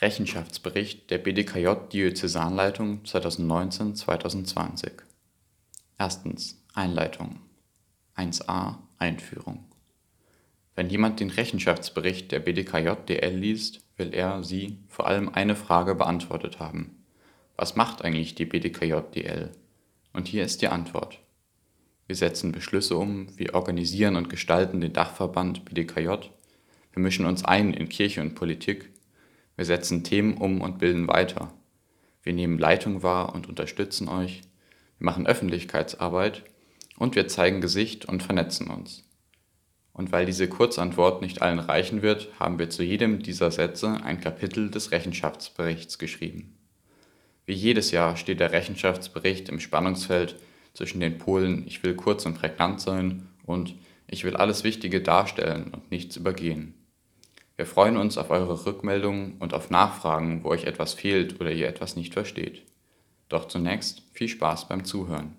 Rechenschaftsbericht der BDKJ-Diözesanleitung 2019-2020 Erstens Einleitung. 1a Einführung. Wenn jemand den Rechenschaftsbericht der BDKJ-DL liest, will er/sie vor allem eine Frage beantwortet haben: Was macht eigentlich die BDKJ-DL? Und hier ist die Antwort: Wir setzen Beschlüsse um, wir organisieren und gestalten den Dachverband BDKJ, wir mischen uns ein in Kirche und Politik, wir setzen Themen um und bilden weiter, wir nehmen Leitung wahr und unterstützen euch, wir machen Öffentlichkeitsarbeit und wir zeigen Gesicht und vernetzen uns. Und weil diese Kurzantwort nicht allen reichen wird, haben wir zu jedem dieser Sätze ein Kapitel des Rechenschaftsberichts geschrieben. Wie jedes Jahr steht der Rechenschaftsbericht im Spannungsfeld zwischen den Polen Ich will kurz und prägnant sein und Ich will alles Wichtige darstellen und nichts übergehen. Wir freuen uns auf eure Rückmeldungen und auf Nachfragen, wo euch etwas fehlt oder ihr etwas nicht versteht. Doch zunächst viel Spaß beim Zuhören.